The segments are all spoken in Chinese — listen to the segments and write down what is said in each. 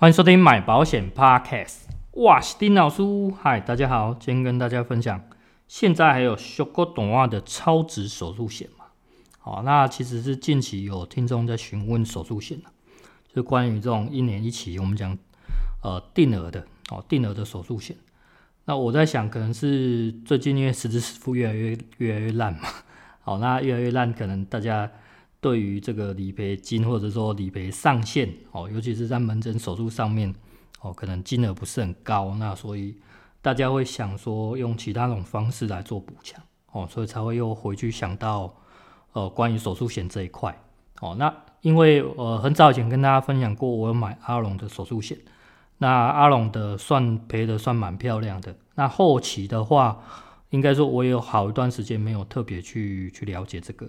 欢迎收听买保险 Podcast，哇，是丁老师，嗨，大家好，今天跟大家分享，现在还有小狗短袜的超值手术险嘛？好，那其实是近期有听众在询问手术险就关于这种一年一期，我们讲呃定额的哦，定额的手术险。那我在想，可能是最近因为实支实付越来越越来越烂嘛，好，那越来越烂，可能大家。对于这个理赔金或者说理赔上限哦，尤其是在门诊手术上面哦，可能金额不是很高，那所以大家会想说用其他种方式来做补强哦，所以才会又回去想到呃关于手术险这一块哦。那因为呃很早以前跟大家分享过，我有买阿龙的手术险，那阿龙的算赔的算蛮漂亮的。那后期的话，应该说我有好一段时间没有特别去去了解这个。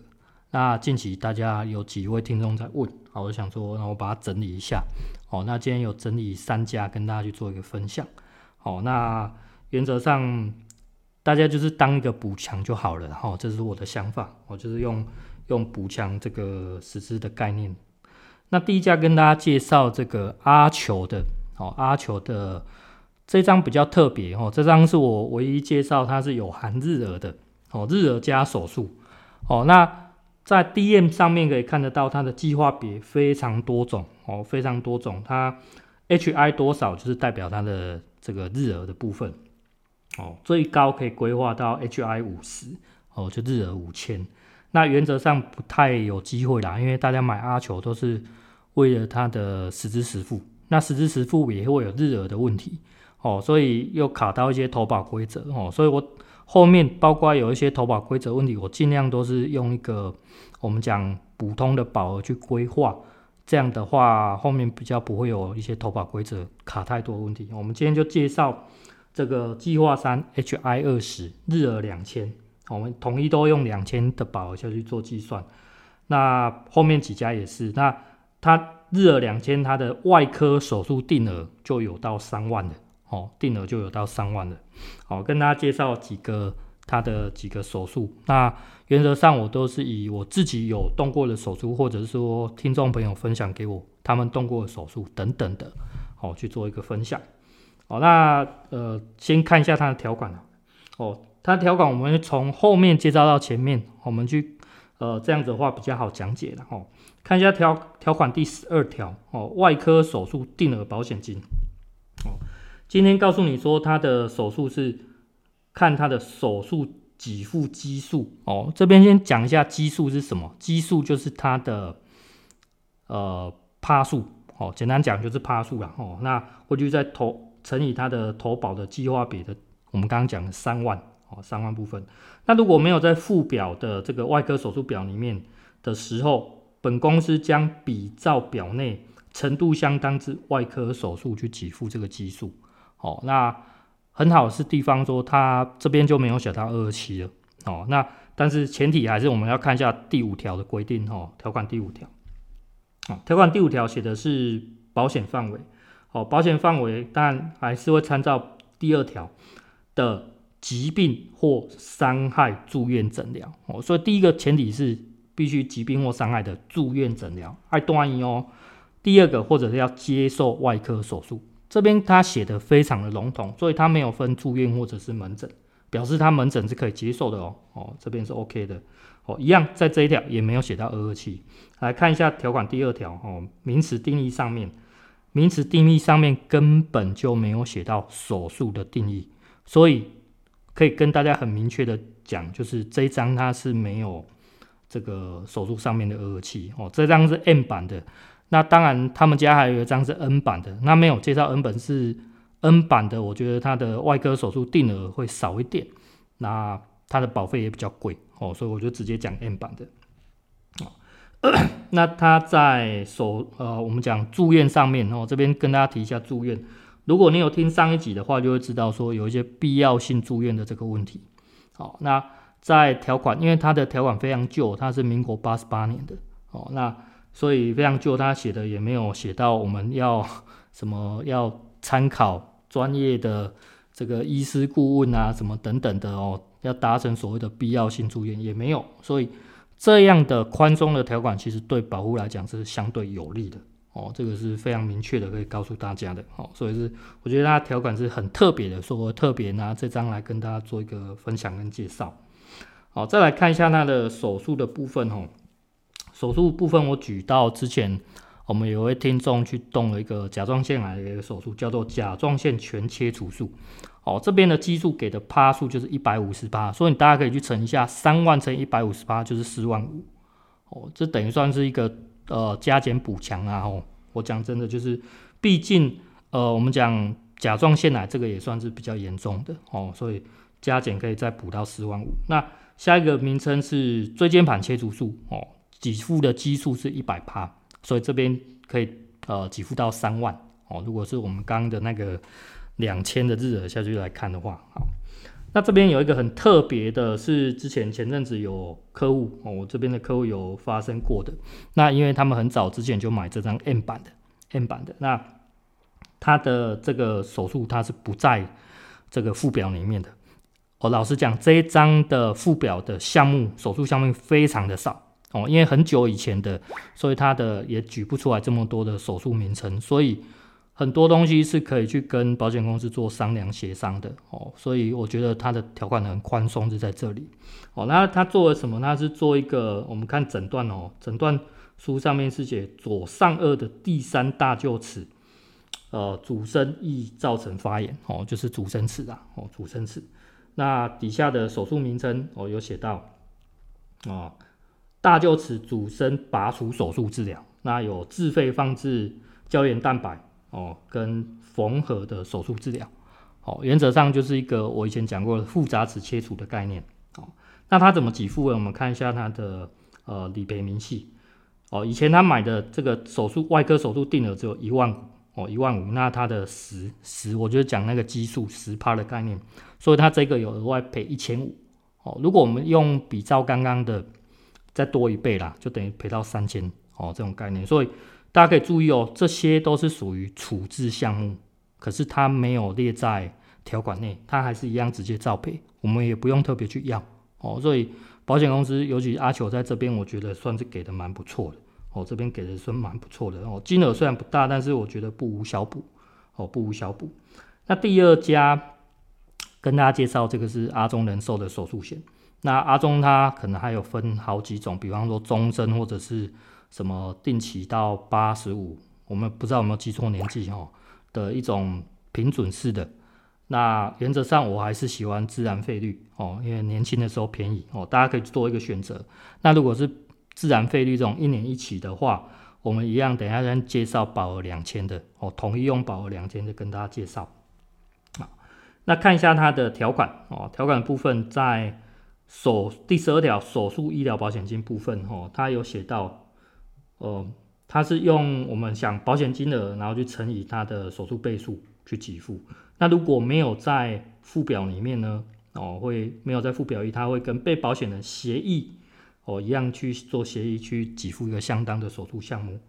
那近期大家有几位听众在问，好，我想说，那我把它整理一下，哦，那今天有整理三家跟大家去做一个分享，哦，那原则上大家就是当一个补强就好了，哈，这是我的想法，我就是用用补强这个实支的概念。那第一家跟大家介绍这个阿球的，哦，阿球的这张比较特别，哦，这张是我唯一介绍它是有含日额的，哦，日额加手术，哦，那。在 DM 上面可以看得到它的计划别非常多种哦，非常多种。它 HI 多少就是代表它的这个日额的部分哦，最高可以规划到 HI 五十哦，就日额五千。那原则上不太有机会啦，因为大家买阿球都是为了它的实支实付，那实支实付也会有日额的问题哦，所以又卡到一些投保规则哦，所以我。后面包括有一些投保规则问题，我尽量都是用一个我们讲普通的保额去规划，这样的话后面比较不会有一些投保规则卡太多问题。我们今天就介绍这个计划三 HI 二十日额两千，我们统一都用两千的保额下去做计算。那后面几家也是，那它日额两千，它的外科手术定额就有到三万的。哦，定额就有到三万了。好，跟大家介绍几个他的几个手术。那原则上我都是以我自己有动过的手术，或者是说听众朋友分享给我他们动过的手术等等的，好去做一个分享。好，那呃先看一下它的条款哦，它条款我们从后面介绍到前面，我们去呃这样子的话比较好讲解了。哦，看一下条条款第十二条哦，外科手术定额保险金。今天告诉你说，他的手术是看他的手术给付基数哦。这边先讲一下基数是什么？基数就是他的呃趴数哦，简单讲就是趴数了哦。那我就在投乘以他的投保的计划比的，我们刚刚讲的三万哦，三万部分。那如果没有在附表的这个外科手术表里面的时候，本公司将比照表内程度相当之外科手术去给付这个基数。哦，那很好是地方说，他这边就没有写到二二七了。哦，那但是前提还是我们要看一下第五条的规定。哦，条款第五条。哦，条款第五条写的是保险范围。哦，保险范围当然还是会参照第二条的疾病或伤害住院诊疗。哦，所以第一个前提是必须疾病或伤害的住院诊疗，爱断医哦。第二个或者是要接受外科手术。这边他写的非常的笼统，所以他没有分住院或者是门诊，表示他门诊是可以接受的哦。哦，这边是 OK 的。哦，一样在这一条也没有写到二二七。来看一下条款第二条哦，名词定义上面，名词定义上面根本就没有写到手术的定义，所以可以跟大家很明确的讲，就是这一张它是没有这个手术上面的二二七哦，这张是 M 版的。那当然，他们家还有一张是 N 版的，那没有介绍 N 版是 N 版的，我觉得它的外科手术定额会少一点，那它的保费也比较贵哦，所以我就直接讲 N 版的。那他在手呃，我们讲住院上面哦，这边跟大家提一下住院，如果你有听上一集的话，就会知道说有一些必要性住院的这个问题。好，那在条款，因为它的条款非常旧，它是民国八十八年的哦，那。所以非常旧，他写的也没有写到我们要什么要参考专业的这个医师顾问啊，什么等等的哦，要达成所谓的必要性住院也没有。所以这样的宽松的条款，其实对保护来讲是相对有利的哦，这个是非常明确的，可以告诉大家的哦。所以是我觉得它条款是很特别的，所以我特别拿这张来跟大家做一个分享跟介绍。好，再来看一下它的手术的部分哦。手术部分我举到之前我们有位听众去动了一个甲状腺癌的手术，叫做甲状腺全切除术。哦，这边的基数给的趴数就是一百五十趴，所以你大家可以去乘一下，三万乘一百五十趴就是四万五。哦，这等于算是一个呃加减补强啊。哦，我讲真的就是，毕竟呃我们讲甲状腺癌这个也算是比较严重的哦，所以加减可以再补到四万五。那下一个名称是椎间盘切除术哦，给付的基数是一百趴，所以这边可以呃给付到三万哦。如果是我们刚刚的那个。两千的日额下去来看的话，好，那这边有一个很特别的，是之前前阵子有客户哦，我这边的客户有发生过的。那因为他们很早之前就买这张 M 版的 M 版的，那他的这个手术他是不在这个附表里面的。我老实讲，这一张的附表的项目手术项目非常的少哦，因为很久以前的，所以他的也举不出来这么多的手术名称，所以。很多东西是可以去跟保险公司做商量协商的哦，所以我觉得它的条款很宽松，是在这里哦。那他做了什么？他是做一个，我们看诊断哦，诊断书上面是写左上颚的第三大臼齿，呃，主生易造成发炎哦，就是主生齿啊哦，主生齿。那底下的手术名称哦有写到哦，大臼齿主生拔除手术治疗，那有自费放置胶原蛋白。哦，跟缝合的手术治疗，哦，原则上就是一个我以前讲过的复杂齿切除的概念。哦，那它怎么给付呢？我们看一下它的呃理赔明细。哦，以前他买的这个手术外科手术定额只有一万五，哦，一万五。那它的十十，我就讲那个基数十趴的概念，所以它这个有额外赔一千五。哦，如果我们用比照刚刚的再多一倍啦，就等于赔到三千。哦，这种概念，所以。大家可以注意哦，这些都是属于处置项目，可是它没有列在条款内，它还是一样直接照赔，我们也不用特别去要哦。所以保险公司，尤其阿球在这边，我觉得算是给的蛮不错的哦。这边给的算蛮不错的哦，金额虽然不大，但是我觉得不无小补哦，不无小补。那第二家跟大家介绍这个是阿中人寿的手术险，那阿中它可能还有分好几种，比方说终身或者是。什么定期到八十五，我们不知道有没有记错年纪哦的一种平准式的。那原则上我还是喜欢自然费率哦，因为年轻的时候便宜哦，大家可以做一个选择。那如果是自然费率这种一年一起的话，我们一样等一下先介绍保额两千的哦，统一用保额两千的跟大家介绍。好，那看一下它的条款哦，条款部分在手第十二条手术医疗保险金部分哦，它有写到。呃，它是用我们想保险金额，然后去乘以它的手术倍数去给付。那如果没有在附表里面呢？哦，会没有在附表一，它会跟被保险人协议哦一样去做协议去给付一个相当的手术项目。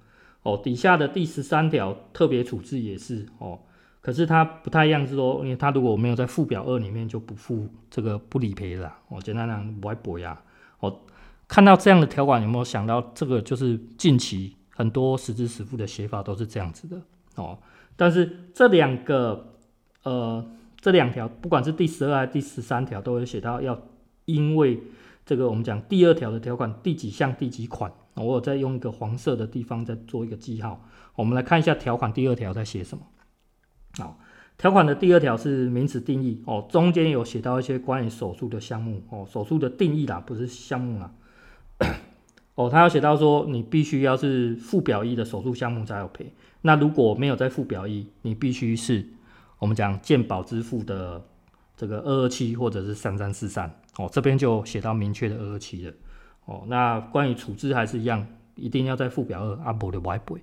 哦，底下的第十三条特别处置也是哦，可是它不太一样，是说，因为它如果没有在附表二里面就不付这个不理赔了。哦，简单讲不会赔呀。哦。看到这样的条款，有没有想到这个就是近期很多实支实付的写法都是这样子的哦？但是这两个呃，这两条不管是第十二还是第十三条，都会写到要因为这个我们讲第二条的条款第几项第几款，我有再用一个黄色的地方再做一个记号。我们来看一下条款第二条在写什么。条款的第二条是名词定义哦，中间有写到一些关于手术的项目哦，手术的定义啦，不是项目啦。哦，他要写到说，你必须要是附表一的手术项目才有赔。那如果没有在附表一，你必须是我们讲健保支付的这个二二七或者是三三四三。哦，这边就写到明确的二二七了。哦，那关于处置还是一样，一定要在附表二啊，不的外赔。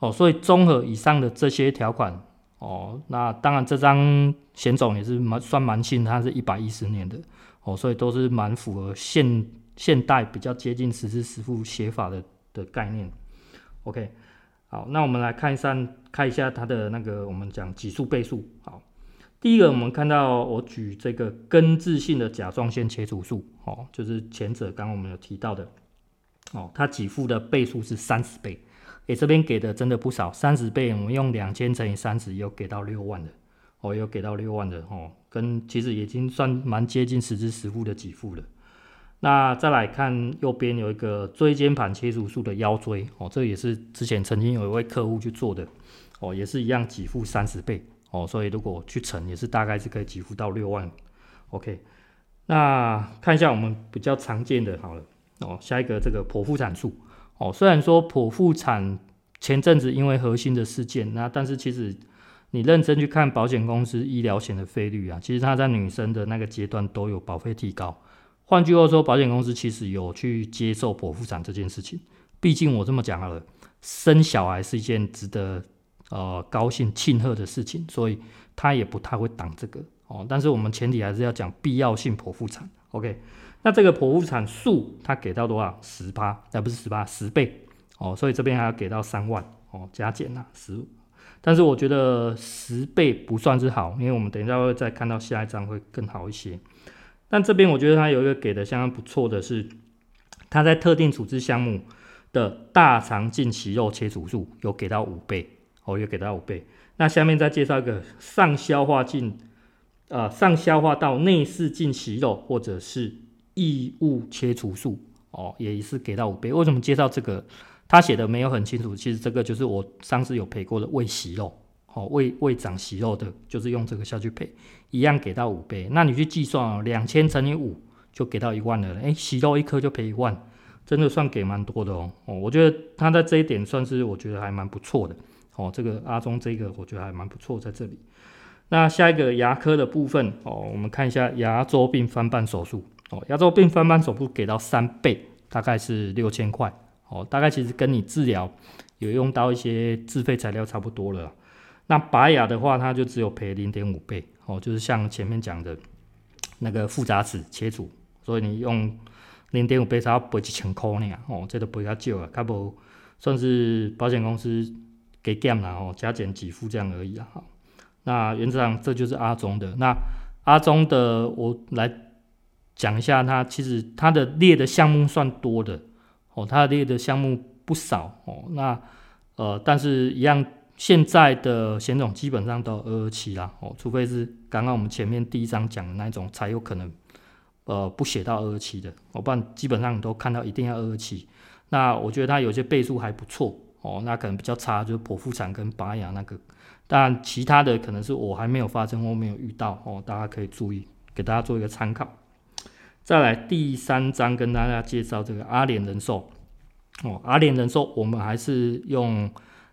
哦，所以综合以上的这些条款，哦，那当然这张险种也是蛮算蛮新，它是一百一十年的。哦，所以都是蛮符合现。现代比较接近实支实付写法的的概念，OK，好，那我们来看一下看一下它的那个我们讲几数倍数。好，第一个我们看到我举这个根治性的甲状腺切除术，哦，就是前者刚刚我们有提到的，哦，它给付的倍数是三十倍，诶、这边给的真的不少，三十倍，我们用两千乘以三十，又给到六万的，哦，又给到六万的哦，跟其实已经算蛮接近实支实付的给付了。那再来看右边有一个椎间盘切除术的腰椎，哦，这也是之前曾经有一位客户去做的，哦，也是一样给付三十倍，哦，所以如果去乘也是大概是可以给付到六万，OK。那看一下我们比较常见的，好了，哦，下一个这个剖腹产术。哦，虽然说剖腹产前阵子因为核心的事件，那但是其实你认真去看保险公司医疗险的费率啊，其实它在女生的那个阶段都有保费提高。换句话说，保险公司其实有去接受剖腹产这件事情。毕竟我这么讲了，生小孩是一件值得呃高兴庆贺的事情，所以他也不太会挡这个哦。但是我们前提还是要讲必要性剖腹产，OK。那这个剖腹产数，它给到多少？十八，那不是十八，十倍哦。所以这边还要给到三万哦，加减呐十。但是我觉得十倍不算是好，因为我们等一下会再看到下一张会更好一些。但这边我觉得它有一个给的相当不错的是，它在特定处置项目的大肠镜息肉切除术有给到五倍哦，有给到五倍。那下面再介绍一个上消化镜，呃，上消化道内视镜息肉或者是。异物切除术哦，也是给到五倍。为什么介绍这个？他写的没有很清楚。其实这个就是我上次有赔过的胃息肉，哦，胃胃长息肉的，就是用这个下去赔，一样给到五倍。那你去计算哦，两千乘以五就给到一万了。诶，息肉一颗就赔一万，真的算给蛮多的哦。哦，我觉得他在这一点算是我觉得还蛮不错的。哦，这个阿中这个我觉得还蛮不错，在这里。那下一个牙科的部分哦，我们看一下牙周病翻瓣手术。哦，牙周病翻瓣手术给到三倍，大概是六千块。哦，大概其实跟你治疗有用到一些自费材料差不多了。那拔牙的话，它就只有赔零点五倍。哦，就是像前面讲的那个复杂齿切除，所以你用零点五倍，才要赔几千块呢。哦，这都赔较少啊，差不算是保险公司给减了哦，加减给付这样而已啊。那原则上这就是阿中的。那阿中的我来。讲一下，它其实它的列的项目算多的哦，它列的项目不少哦。那呃，但是一样，现在的险种基本上都二二七啦哦，除非是刚刚我们前面第一章讲的那种，才有可能呃不写到二二七的，哦，不然基本上你都看到一定要二二七。那我觉得它有些倍数还不错哦，那可能比较差就是剖腹产跟拔牙那个，但其他的可能是我还没有发生或没有遇到哦，大家可以注意，给大家做一个参考。再来第三章跟大家介绍这个阿联人寿。哦，阿联人寿我们还是用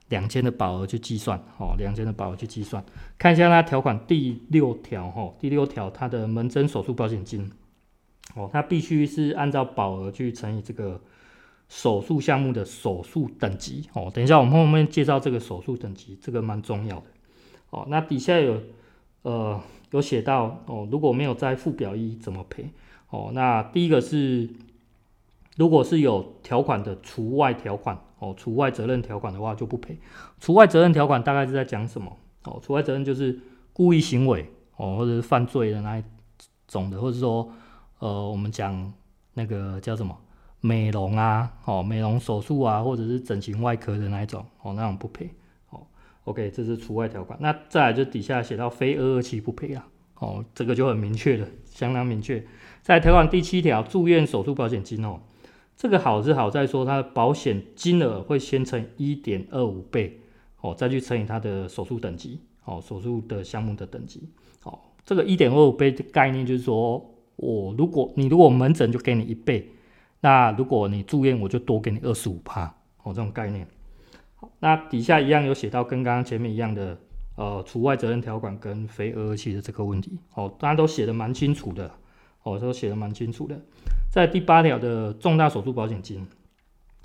两千的保额去计算哦，两千的保额去计算，看一下它条款第六条哈，第六条它的门诊手术保险金。哦，它必须是按照保额去乘以这个手术项目的手术等级哦，等一下我们后面介绍这个手术等级，这个蛮重要的哦。那底下有呃有写到哦，如果没有在附表一怎么赔？哦，那第一个是，如果是有条款的除外条款，哦，除外责任条款的话就不赔。除外责任条款大概是在讲什么？哦，除外责任就是故意行为，哦，或者是犯罪的那一种的，或者说，呃，我们讲那个叫什么美容啊，哦，美容手术啊，或者是整形外科的那一种，哦，那种不赔。哦，OK，这是除外条款。那再来就底下写到非二二七不赔啊，哦，这个就很明确了，相当明确。在条款第七条，住院手术保险金哦，这个好是好在说它的保险金额会先乘一点二五倍哦，再去乘以它的手术等级哦，手术的项目的等级哦，这个一点二五倍的概念就是说，我如果你如果门诊就给你一倍，那如果你住院我就多给你二十五趴哦，这种概念。那底下一样有写到跟刚刚前面一样的呃除外责任条款跟非二二七的这个问题哦，大家都写的蛮清楚的。哦，都写的蛮清楚的，在第八条的重大手术保险金，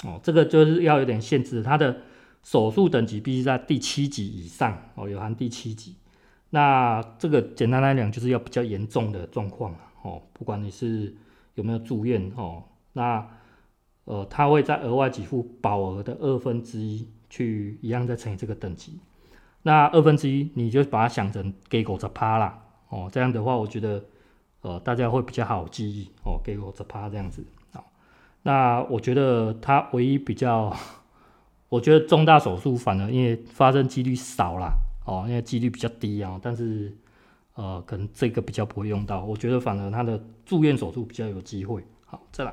哦，这个就是要有点限制，它的手术等级必须在第七级以上，哦，有含第七级。那这个简单来讲，就是要比较严重的状况，哦，不管你是有没有住院，哦，那呃，他会再额外给付保额的二分之一，去一样再乘以这个等级。那二分之一，你就把它想成给狗十趴啦，哦，这样的话，我觉得。呃，大家会比较好记忆哦，给我这趴这样子啊。那我觉得它唯一比较我觉得重大手术反而因为发生几率少啦，哦，因为几率比较低啊，但是呃，可能这个比较不会用到。我觉得反而它的住院手术比较有机会。好，再来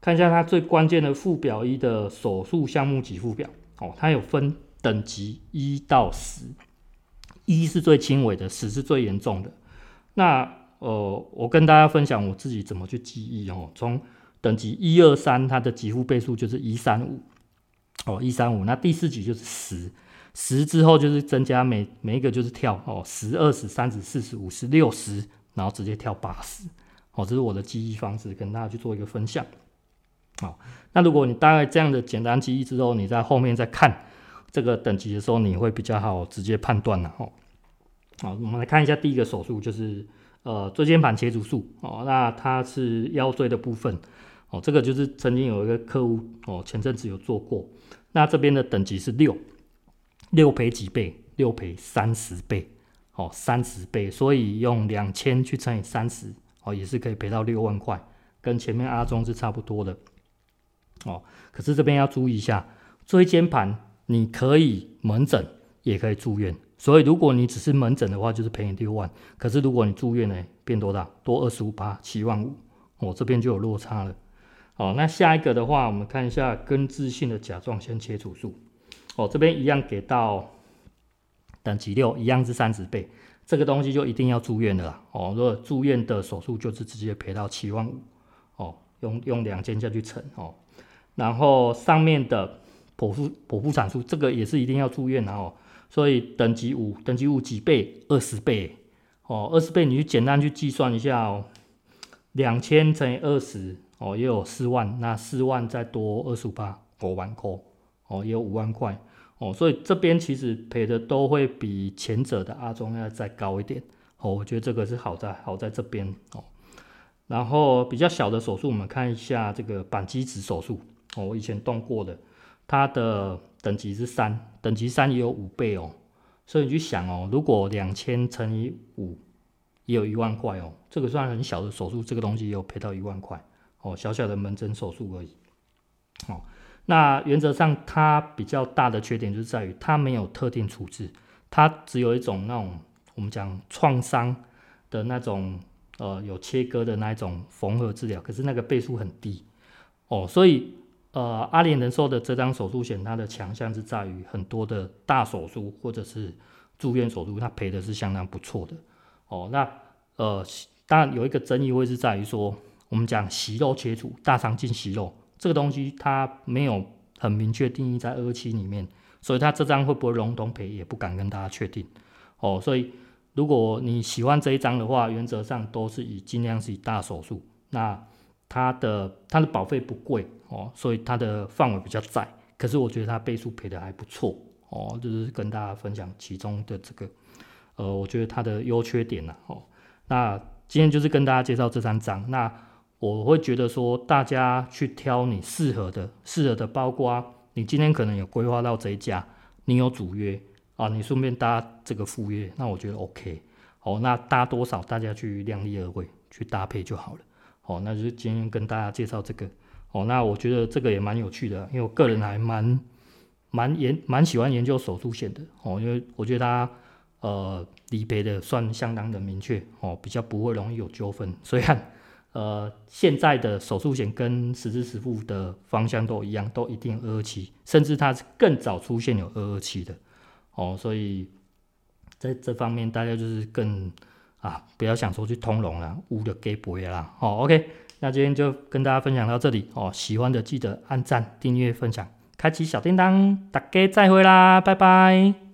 看一下它最关键的附表一的手术项目给付表哦，它有分等级一到十，一是最轻微的，十是最严重的。那呃，我跟大家分享我自己怎么去记忆哦，从等级一二三，它的给付倍数就是一三五。哦，一三五，那第四级就是十，十之后就是增加每每一个就是跳哦，十、二十、三十、四十、五十、六十，然后直接跳八十。哦，这是我的记忆方式，跟大家去做一个分享。好、哦，那如果你大概这样的简单记忆之后，你在后面再看这个等级的时候，你会比较好直接判断了。哦，好，我们来看一下第一个手术，就是呃椎间盘切除术。哦，那它是腰椎的部分。哦，这个就是曾经有一个客户哦，前阵子有做过。那这边的等级是六，六赔几倍？六赔三十倍，哦，三十倍，所以用两千去乘以三十，哦，也是可以赔到六万块，跟前面阿中是差不多的，哦。可是这边要注意一下，椎间盘你可以门诊，也可以住院，所以如果你只是门诊的话，就是赔你六万。可是如果你住院呢，变多大？多二十五八，七万五，哦，这边就有落差了。哦，那下一个的话，我们看一下根治性的甲状腺切除术。哦，这边一样给到等级六，一样是三十倍。这个东西就一定要住院的啦。哦，如果住院的手术就是直接赔到七万五。哦，用用两千下去乘。哦，然后上面的剖腹剖腹产术，这个也是一定要住院的哦。所以等级五，等级五几倍？二十倍。哦，二十倍，你就简单去计算一下哦，两千乘以二十。哦，也有四万，那四万再多二十五趴，五万块，哦，也有五万块，哦，所以这边其实赔的都会比前者的阿中要再高一点，哦，我觉得这个是好在好在这边，哦，然后比较小的手术，我们看一下这个扳机指手术，我以前动过的，它的等级是三，等级三也有五倍哦，所以你去想哦，如果两千乘以五，也有一万块哦，这个算很小的手术，这个东西也有赔到一万块。哦，小小的门诊手术而已。哦，那原则上它比较大的缺点就是在于它没有特定处置，它只有一种那种我们讲创伤的那种呃有切割的那一种缝合治疗，可是那个倍数很低。哦，所以呃阿联人寿的这张手术险，它的强项是在于很多的大手术或者是住院手术，它赔的是相当不错的。哦，那呃当然有一个争议会是在于说。我们讲息肉切除，大肠镜息肉这个东西，它没有很明确定义在二期里面，所以它这张会不会笼统赔也不敢跟大家确定哦。所以如果你喜欢这一张的话，原则上都是以尽量是以大手术，那它的它的保费不贵哦，所以它的范围比较窄。可是我觉得它倍数赔的还不错哦，就是跟大家分享其中的这个呃，我觉得它的优缺点呐哦。那今天就是跟大家介绍这三张那。我会觉得说，大家去挑你适合的，适合的包括你今天可能有规划到这一家，你有主约啊，你顺便搭这个副约，那我觉得 OK。哦，那搭多少，大家去量力而为，去搭配就好了。哦，那就是今天跟大家介绍这个。哦，那我觉得这个也蛮有趣的，因为我个人还蛮蛮研蛮喜欢研究手术险的。哦，因为我觉得它呃理赔的算相当的明确，哦，比较不会容易有纠纷，虽然。呃，现在的手术险跟实支实付的方向都一样，都一定二二七，甚至它是更早出现有二二七的哦，所以在这方面大家就是更啊，不要想说去通融了，乌的给不了啦。哦，OK，那今天就跟大家分享到这里哦，喜欢的记得按赞、订阅、分享、开启小叮当，大家再会啦，拜拜。